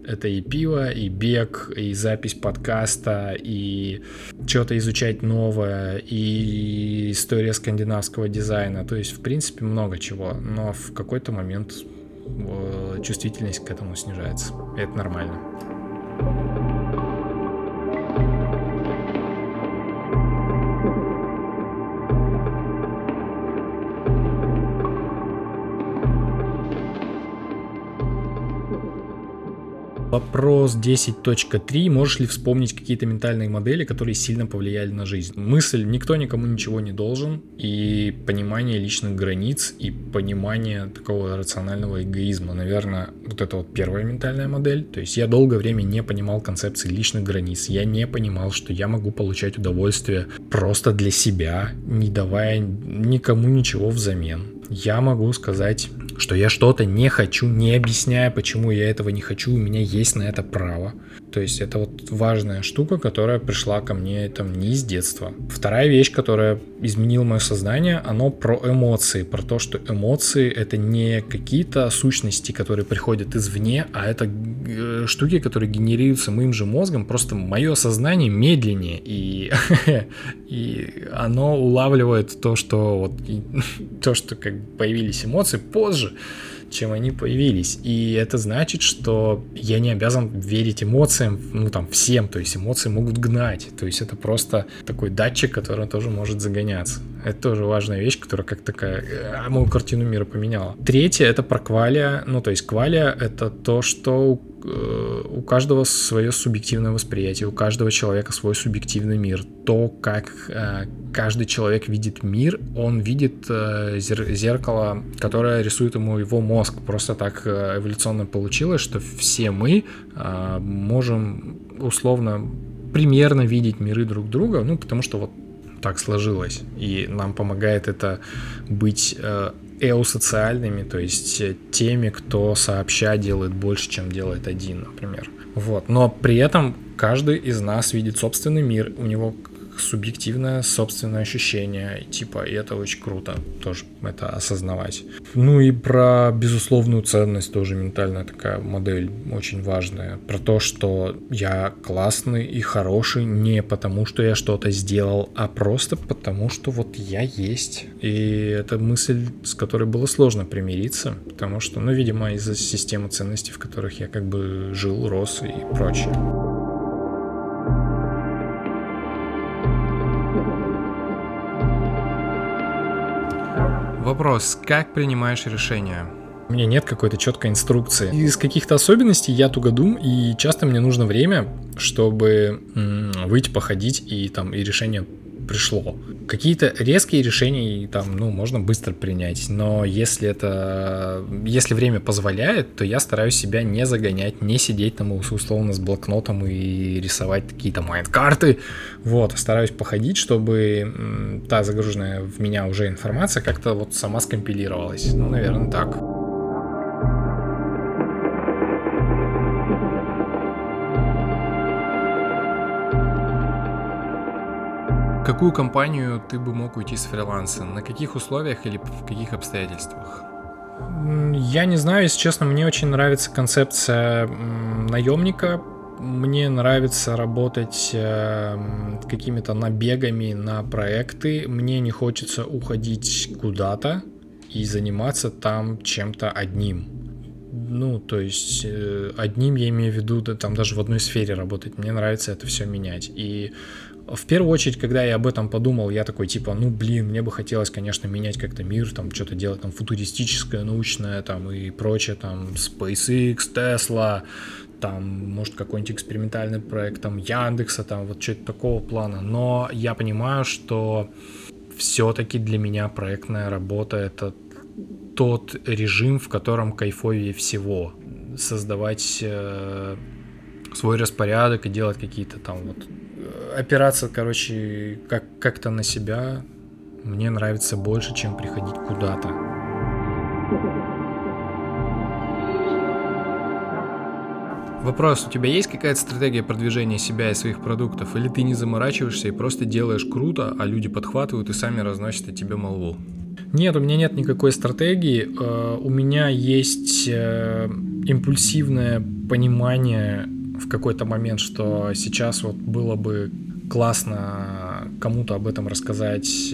Это и пиво, и бег, и запись подкаста, и что-то изучать новое, и история скандинавского дизайна. То есть, в принципе, много чего. Но в какой-то момент э, чувствительность к этому снижается. Это нормально. Вопрос 10.3. Можешь ли вспомнить какие-то ментальные модели, которые сильно повлияли на жизнь? Мысль «никто никому ничего не должен» и понимание личных границ и понимание такого рационального эгоизма. Наверное, вот это вот первая ментальная модель. То есть я долгое время не понимал концепции личных границ. Я не понимал, что я могу получать удовольствие просто для себя, не давая никому ничего взамен. Я могу сказать что я что-то не хочу, не объясняя, почему я этого не хочу, у меня есть на это право. То есть это вот важная штука, которая пришла ко мне там не из детства. Вторая вещь, которая изменила мое сознание, оно про эмоции, про то, что эмоции это не какие-то сущности, которые приходят извне, а это э, штуки, которые генерируются моим же мозгом, просто мое сознание медленнее, и, и оно улавливает то, что вот то, что как появились эмоции позже, чем они появились. И это значит, что я не обязан верить эмоциям, ну там всем, то есть эмоции могут гнать. То есть это просто такой датчик, который тоже может загоняться. Это тоже важная вещь, которая как такая э, мою картину мира поменяла. Третье это про квалия. Ну, то есть квалия это то, что э, у каждого свое субъективное восприятие, у каждого человека свой субъективный мир. То, как э, каждый человек видит мир, он видит зеркало, которое рисует ему его мозг. Просто так эволюционно получилось, что все мы можем условно примерно видеть миры друг друга, ну, потому что вот так сложилось. И нам помогает это быть эусоциальными, то есть э, теми, кто сообща делает больше, чем делает один, например. Вот. Но при этом каждый из нас видит собственный мир, у него субъективное собственное ощущение, типа, и это очень круто тоже это осознавать. Ну и про безусловную ценность тоже ментальная такая модель очень важная. Про то, что я классный и хороший не потому, что я что-то сделал, а просто потому, что вот я есть. И это мысль, с которой было сложно примириться, потому что, ну, видимо, из-за системы ценностей, в которых я как бы жил, рос и прочее. Вопрос, как принимаешь решения? У меня нет какой-то четкой инструкции. Из каких-то особенностей я тугодум, и часто мне нужно время, чтобы м- выйти походить и там и решение пришло. Какие-то резкие решения там, ну, можно быстро принять, но если это, если время позволяет, то я стараюсь себя не загонять, не сидеть там условно с блокнотом и рисовать какие-то майнд-карты, вот, стараюсь походить, чтобы та загруженная в меня уже информация как-то вот сама скомпилировалась, ну, наверное, так. Какую компанию ты бы мог уйти с фриланса? На каких условиях или в каких обстоятельствах? Я не знаю, если честно, мне очень нравится концепция наемника. Мне нравится работать э, какими-то набегами на проекты. Мне не хочется уходить куда-то и заниматься там чем-то одним. Ну, то есть э, одним я имею в виду, да, там даже в одной сфере работать. Мне нравится это все менять. И в первую очередь, когда я об этом подумал, я такой типа, ну блин, мне бы хотелось, конечно, менять как-то мир, там что-то делать там футуристическое, научное, там и прочее, там SpaceX, Tesla, там, может, какой-нибудь экспериментальный проект, там, Яндекса, там, вот что-то такого плана. Но я понимаю, что все-таки для меня проектная работа — это тот режим, в котором кайфовее всего. Создавать э, свой распорядок и делать какие-то там вот опираться, короче, как- как-то на себя мне нравится больше, чем приходить куда-то. Вопрос, у тебя есть какая-то стратегия продвижения себя и своих продуктов, или ты не заморачиваешься и просто делаешь круто, а люди подхватывают и сами разносят о тебе молву? Нет, у меня нет никакой стратегии. Э, у меня есть э, импульсивное понимание в какой-то момент, что сейчас вот было бы классно кому-то об этом рассказать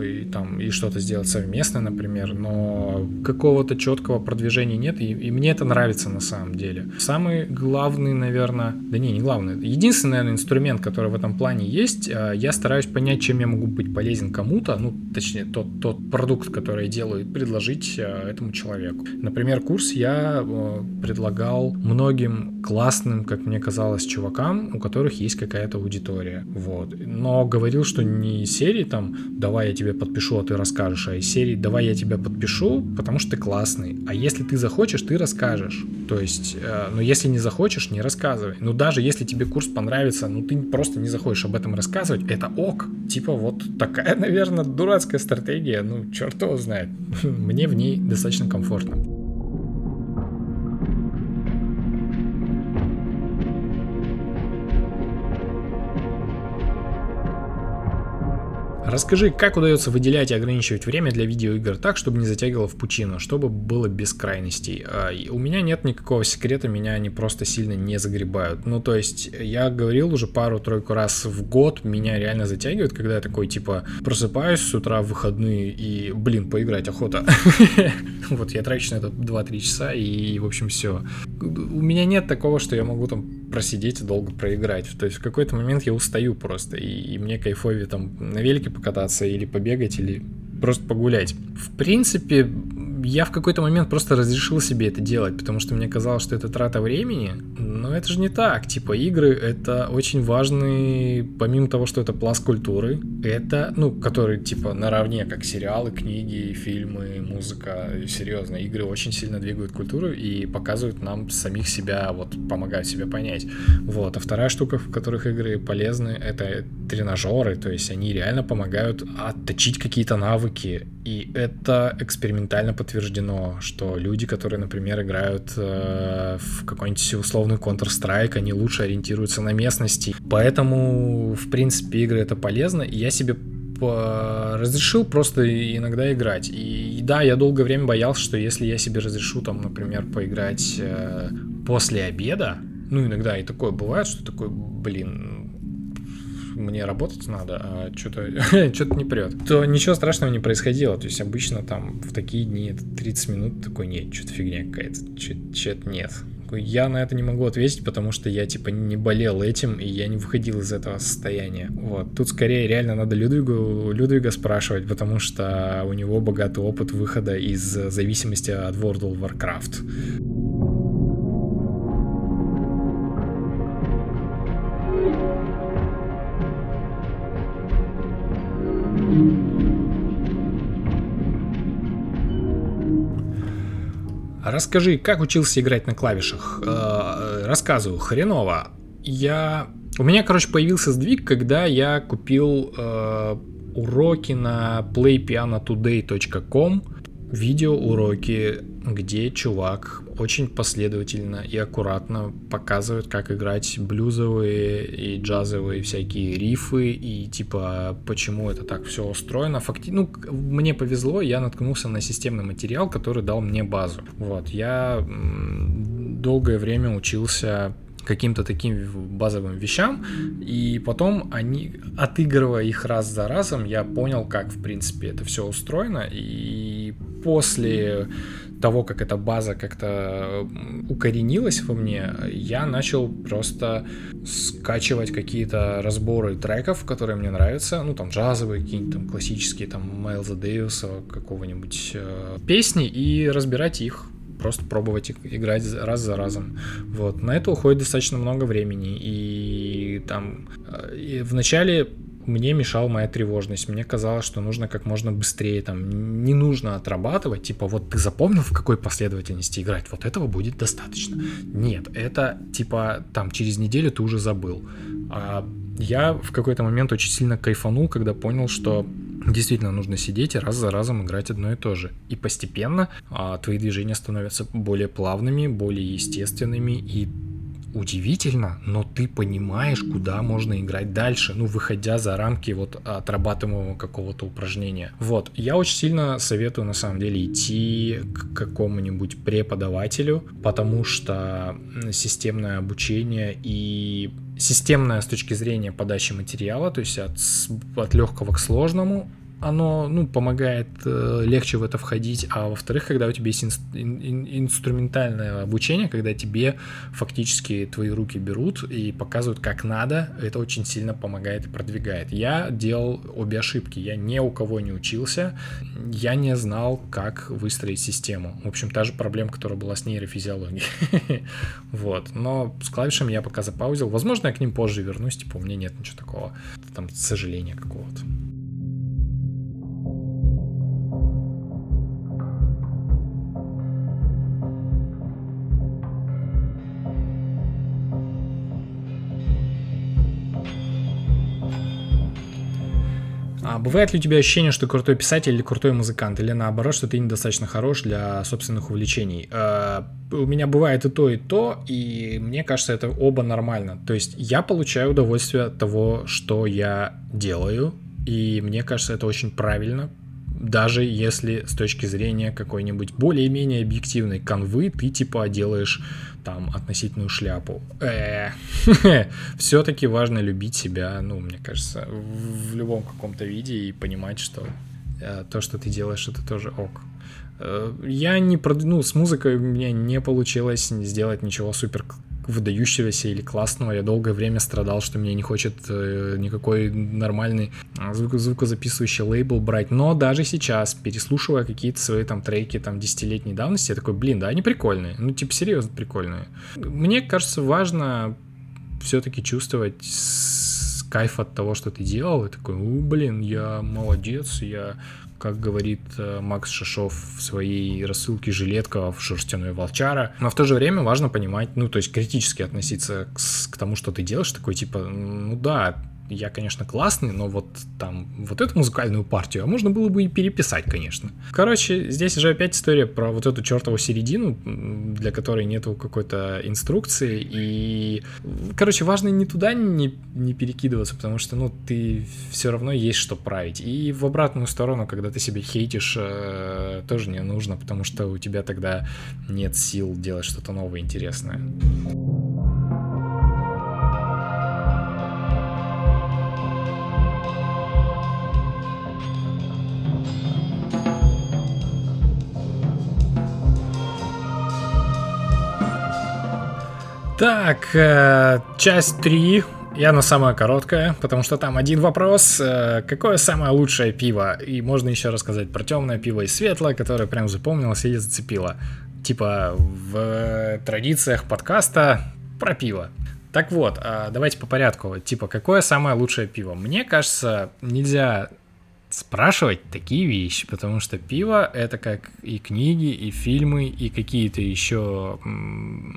и, там, и что-то сделать совместно, например, но какого-то четкого продвижения нет, и, и мне это нравится на самом деле. Самый главный, наверное, да не, не главный, единственный, наверное, инструмент, который в этом плане есть, а, я стараюсь понять, чем я могу быть полезен кому-то, ну, точнее, тот, тот продукт, который я делаю, предложить а, этому человеку. Например, курс я а, предлагал многим классным, как мне казалось, чувакам, у которых есть какая-то аудитория, вот. Но говорил, что не серии там, давай я тебе тебе подпишу, а ты расскажешь, а из серии «давай я тебя подпишу, потому что ты классный». А если ты захочешь, ты расскажешь. То есть, э, ну если не захочешь, не рассказывай. Ну даже если тебе курс понравится, ну ты просто не захочешь об этом рассказывать, это ок. Типа вот такая, наверное, дурацкая стратегия, ну черт его знает. Мне в ней достаточно комфортно. Расскажи, как удается выделять и ограничивать время для видеоигр так, чтобы не затягивало в пучину, чтобы было без крайностей. А, у меня нет никакого секрета, меня они просто сильно не загребают. Ну, то есть, я говорил уже пару-тройку раз в год, меня реально затягивает, когда я такой, типа, просыпаюсь с утра в выходные и, блин, поиграть охота. Вот, я трачу на это 2-3 часа и, в общем, все. У меня нет такого, что я могу там просидеть и долго проиграть. То есть в какой-то момент я устаю просто, и, и мне кайфовее там на велике покататься или побегать, или просто погулять. В принципе, я в какой-то момент просто разрешил себе это делать, потому что мне казалось, что это трата времени, но это же не так. Типа игры это очень важный, помимо того, что это пласт культуры, это, ну, который типа наравне, как сериалы, книги, фильмы, музыка, серьезно, игры очень сильно двигают культуру и показывают нам самих себя, вот, помогают себя понять. Вот. А вторая штука, в которых игры полезны, это тренажеры, то есть они реально помогают отточить какие-то навыки И это экспериментально подтверждено, что люди, которые, например, играют э, в какой-нибудь условный Counter-Strike, они лучше ориентируются на местности. Поэтому, в принципе, игры это полезно. И я себе разрешил просто иногда играть. И да, я долгое время боялся, что если я себе разрешу там, например, поиграть э, после обеда, ну иногда и такое бывает, что такой, блин, мне работать надо, а что-то что не прет, то ничего страшного не происходило. То есть обычно там в такие дни 30 минут такой, нет, что-то фигня какая-то, что-то нет. Я на это не могу ответить, потому что я типа не болел этим, и я не выходил из этого состояния. Вот. Тут скорее реально надо Людвигу, Людвига спрашивать, потому что у него богатый опыт выхода из зависимости от World of Warcraft. Расскажи, как учился играть на клавишах? Э, рассказываю, хреново. Я... У меня, короче, появился сдвиг, когда я купил э, уроки на playpianotoday.com видеоуроки, где чувак очень последовательно и аккуратно показывает, как играть блюзовые и джазовые всякие рифы и типа почему это так все устроено. Факти... Ну, мне повезло, я наткнулся на системный материал, который дал мне базу. Вот, я долгое время учился каким-то таким базовым вещам, и потом они, отыгрывая их раз за разом, я понял, как, в принципе, это все устроено, и после того, как эта база как-то укоренилась во мне, я начал просто скачивать какие-то разборы треков, которые мне нравятся, ну там джазовые, какие-нибудь там классические, там Майлза Дэвиса, какого-нибудь э, песни, и разбирать их просто пробовать играть раз за разом. Вот. На это уходит достаточно много времени. И там э, и в начале мне мешала моя тревожность. Мне казалось, что нужно как можно быстрее, там, не нужно отрабатывать, типа, вот ты запомнил, в какой последовательности играть, вот этого будет достаточно. Нет, это, типа, там, через неделю ты уже забыл. А я в какой-то момент очень сильно кайфанул, когда понял, что действительно нужно сидеть и раз за разом играть одно и то же. И постепенно а, твои движения становятся более плавными, более естественными, и удивительно, но ты понимаешь, куда можно играть дальше, ну, выходя за рамки вот отрабатываемого какого-то упражнения. Вот, я очень сильно советую, на самом деле, идти к какому-нибудь преподавателю, потому что системное обучение и системное с точки зрения подачи материала, то есть от, от легкого к сложному, оно ну, помогает э, легче в это входить, а во-вторых, когда у тебя есть инс- ин- инструментальное обучение, когда тебе фактически твои руки берут и показывают, как надо, это очень сильно помогает и продвигает. Я делал обе ошибки, я ни у кого не учился, я не знал, как выстроить систему. В общем, та же проблема, которая была с нейрофизиологией. Вот, но с клавишами я пока запаузил. Возможно, я к ним позже вернусь, типа у меня нет ничего такого, там, сожаления какого-то. А бывает ли у тебя ощущение, что крутой писатель или крутой музыкант, или наоборот, что ты недостаточно хорош для собственных увлечений? Э, у меня бывает и то, и то, и мне кажется, это оба нормально. То есть я получаю удовольствие от того, что я делаю, и мне кажется, это очень правильно, даже если с точки зрения какой-нибудь более-менее объективной канвы ты типа делаешь там относительную шляпу. Э, Все-таки важно любить себя, ну, мне кажется, в любом каком-то виде и понимать, что э, то, что ты делаешь, это тоже ок. Э, я не ну, с музыкой у меня не получилось сделать ничего супер выдающегося или классного. Я долгое время страдал, что мне не хочет э, никакой нормальный а, звук звукозаписывающий лейбл брать. Но даже сейчас, переслушивая какие-то свои там треки там десятилетней давности, я такой, блин, да, они прикольные. Ну, типа, серьезно прикольные. Мне кажется, важно все-таки чувствовать кайф от того, что ты делал, и такой, блин, я молодец, я как говорит э, Макс Шашов в своей рассылке «Жилетка в шерстяной волчара». Но в то же время важно понимать, ну, то есть критически относиться к, к тому, что ты делаешь, такой типа, ну да, я, конечно, классный, но вот там вот эту музыкальную партию а можно было бы и переписать, конечно. Короче, здесь же опять история про вот эту чертову середину, для которой нету какой-то инструкции, и, короче, важно не туда не, не перекидываться, потому что, ну, ты все равно есть что править. И в обратную сторону, когда ты себя хейтишь, э, тоже не нужно, потому что у тебя тогда нет сил делать что-то новое, интересное. Так, э, часть 3. И она самая короткая, потому что там один вопрос. Э, какое самое лучшее пиво? И можно еще рассказать про темное пиво и светлое, которое прям запомнилось или зацепило. Типа в традициях подкаста про пиво. Так вот, а давайте по порядку. Типа, какое самое лучшее пиво? Мне кажется, нельзя спрашивать такие вещи, потому что пиво это как и книги, и фильмы, и какие-то еще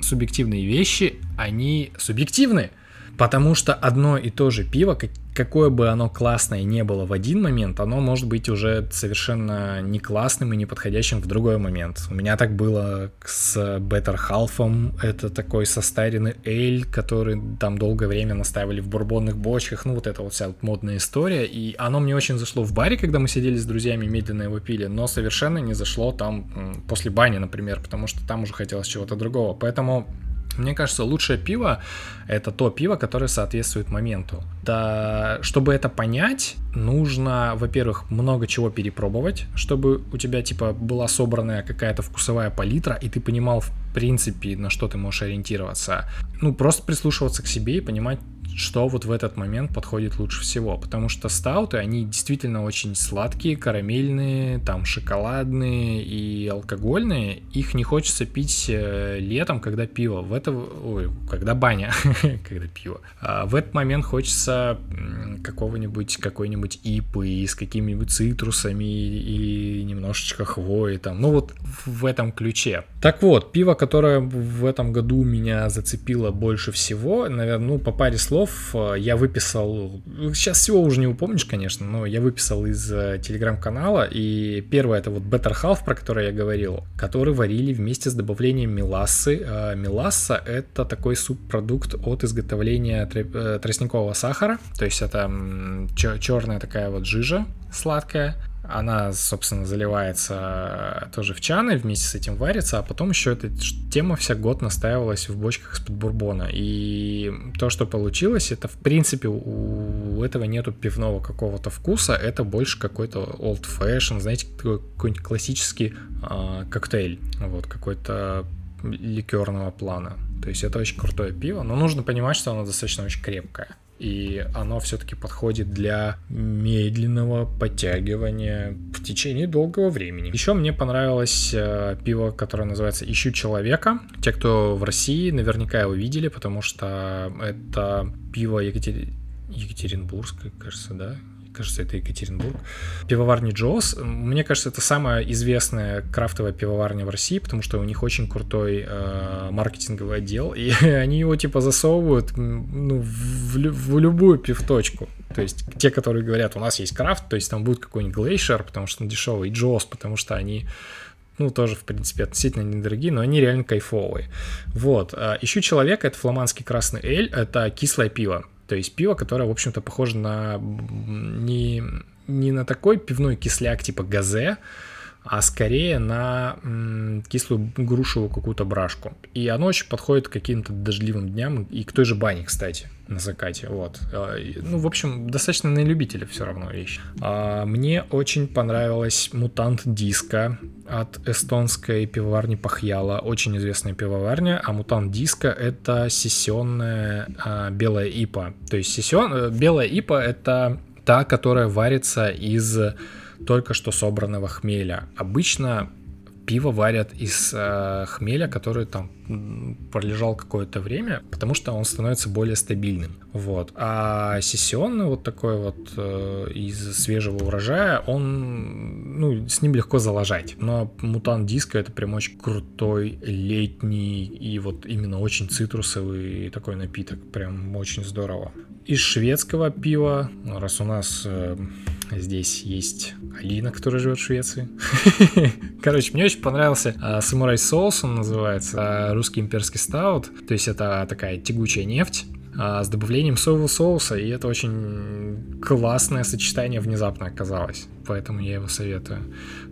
субъективные вещи, они субъективны. Потому что одно и то же пиво, какое бы оно классное не было в один момент, оно может быть уже совершенно не классным и не подходящим в другой момент. У меня так было с Better Half, это такой состаренный эль, который там долгое время настаивали в бурбонных бочках, ну вот это вот вся вот модная история, и оно мне очень зашло в баре, когда мы сидели с друзьями, медленно его пили, но совершенно не зашло там после бани, например, потому что там уже хотелось чего-то другого, поэтому мне кажется, лучшее пиво — это то пиво, которое соответствует моменту. Да, чтобы это понять, нужно, во-первых, много чего перепробовать, чтобы у тебя, типа, была собранная какая-то вкусовая палитра, и ты понимал, в принципе, на что ты можешь ориентироваться. Ну, просто прислушиваться к себе и понимать, что вот в этот момент подходит лучше всего, потому что стауты, они действительно очень сладкие, карамельные, там шоколадные и алкогольные, их не хочется пить э, летом, когда пиво, в это, ой, когда баня, когда пиво. А в этот момент хочется какого-нибудь, какой-нибудь ипы с какими-нибудь цитрусами и немножечко хвои там, ну вот в этом ключе. Так вот, пиво, которое в этом году меня зацепило больше всего, наверное, ну по паре слов, слов э, я выписал, сейчас всего уже не упомнишь, конечно, но я выписал из э, телеграм-канала, и первое это вот Better Half, про который я говорил, который варили вместе с добавлением мелассы. Э, меласса это такой субпродукт от изготовления тростникового сахара, то есть это черная такая вот жижа сладкая, она, собственно, заливается тоже в чаны, вместе с этим варится, а потом еще эта тема вся год настаивалась в бочках из-под бурбона. И то, что получилось, это, в принципе, у этого нету пивного какого-то вкуса, это больше какой-то old fashion, знаете, какой-нибудь классический э, коктейль, вот, какой-то ликерного плана. То есть это очень крутое пиво, но нужно понимать, что оно достаточно очень крепкое и оно все-таки подходит для медленного подтягивания в течение долгого времени. Еще мне понравилось э, пиво, которое называется «Ищу человека». Те, кто в России, наверняка его видели, потому что это пиво Екатер... Екатеринбургское, кажется, да? Кажется, это Екатеринбург. Пивоварни Джоус. Мне кажется, это самая известная крафтовая пивоварня в России, потому что у них очень крутой э, маркетинговый отдел, и они его типа засовывают ну, в, в любую пивточку. То есть те, которые говорят, у нас есть крафт, то есть там будет какой-нибудь глейшер, потому что он дешевый, и Джоус, потому что они ну, тоже, в принципе, относительно недорогие, но они реально кайфовые. Вот. А, ищу человека, это фламандский красный эль, это кислое пиво. То есть пиво, которое, в общем-то, похоже на не, не на такой пивной кисляк типа газе, а скорее на м, кислую грушевую какую-то брашку. И оно очень подходит к каким-то дождливым дням и к той же бане, кстати, на закате. Вот. А, ну, в общем, достаточно на любителя все равно вещь. А, мне очень понравилась Мутант Диска от эстонской пивоварни Пахьяла. Очень известная пивоварня. А Мутант Диска это сессионная а, белая ипа. То есть сессион... Э, белая ипа это та, которая варится из только что собранного хмеля. Обычно пиво варят из э, хмеля, который там пролежал какое-то время, потому что он становится более стабильным. Вот. А сессионный вот такой вот э, из свежего урожая, он, ну, с ним легко залажать. Но мутант диска это прям очень крутой летний и вот именно очень цитрусовый такой напиток. Прям очень здорово. Из шведского пива, раз у нас э, здесь есть Алина, которая живет в Швеции. Короче, мне очень понравился самурай соус, он называется, русский имперский стаут. То есть это такая тягучая нефть а, с добавлением соевого соуса, и это очень классное сочетание внезапно оказалось. Поэтому я его советую.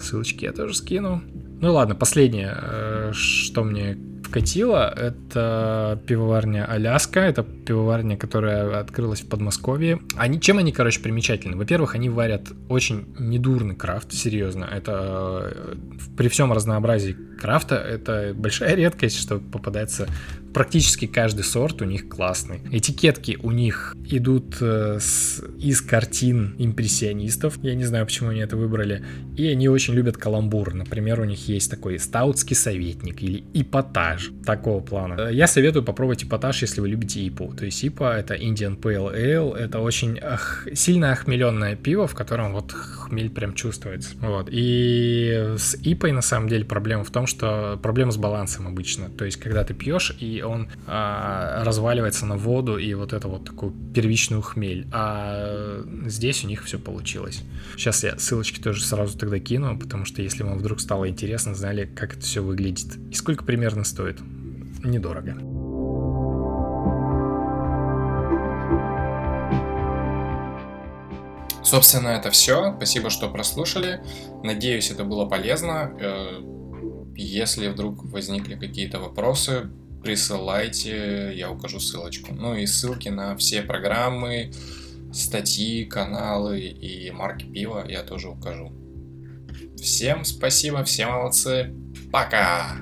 Ссылочки я тоже скину. Ну ладно, последнее, э, что мне вкатило, это пивоварня Аляска, это пивоварня, которая открылась в Подмосковье. Они, чем они, короче, примечательны? Во-первых, они варят очень недурный крафт, серьезно. Это э, при всем разнообразии крафта, это большая редкость, что попадается практически каждый сорт у них классный. Этикетки у них идут э, с, из картин импрессионистов. Я не знаю, почему они это выбрали. И они очень любят каламбур. Например, у них есть такой стаутский советник или ипотаж такого плана. Э, я советую попробовать ипотаж, если вы любите ипу. То есть ипа это Indian Pale Ale. Это очень ах, сильно охмеленное пиво, в котором вот хмель прям чувствуется. Вот. И с ипой на самом деле проблема в том, что проблема с балансом обычно. То есть когда ты пьешь и он а, разваливается на воду и вот это вот такую первичную хмель. А здесь у них все получилось. Сейчас я ссылочки тоже сразу тогда кину, потому что если вам вдруг стало интересно, знали, как это все выглядит и сколько примерно стоит. Недорого. Собственно, это все. Спасибо, что прослушали. Надеюсь, это было полезно. Э, если вдруг возникли какие-то вопросы, присылайте, я укажу ссылочку. Ну и ссылки на все программы, статьи, каналы и марки пива я тоже укажу. Всем спасибо, все молодцы, пока!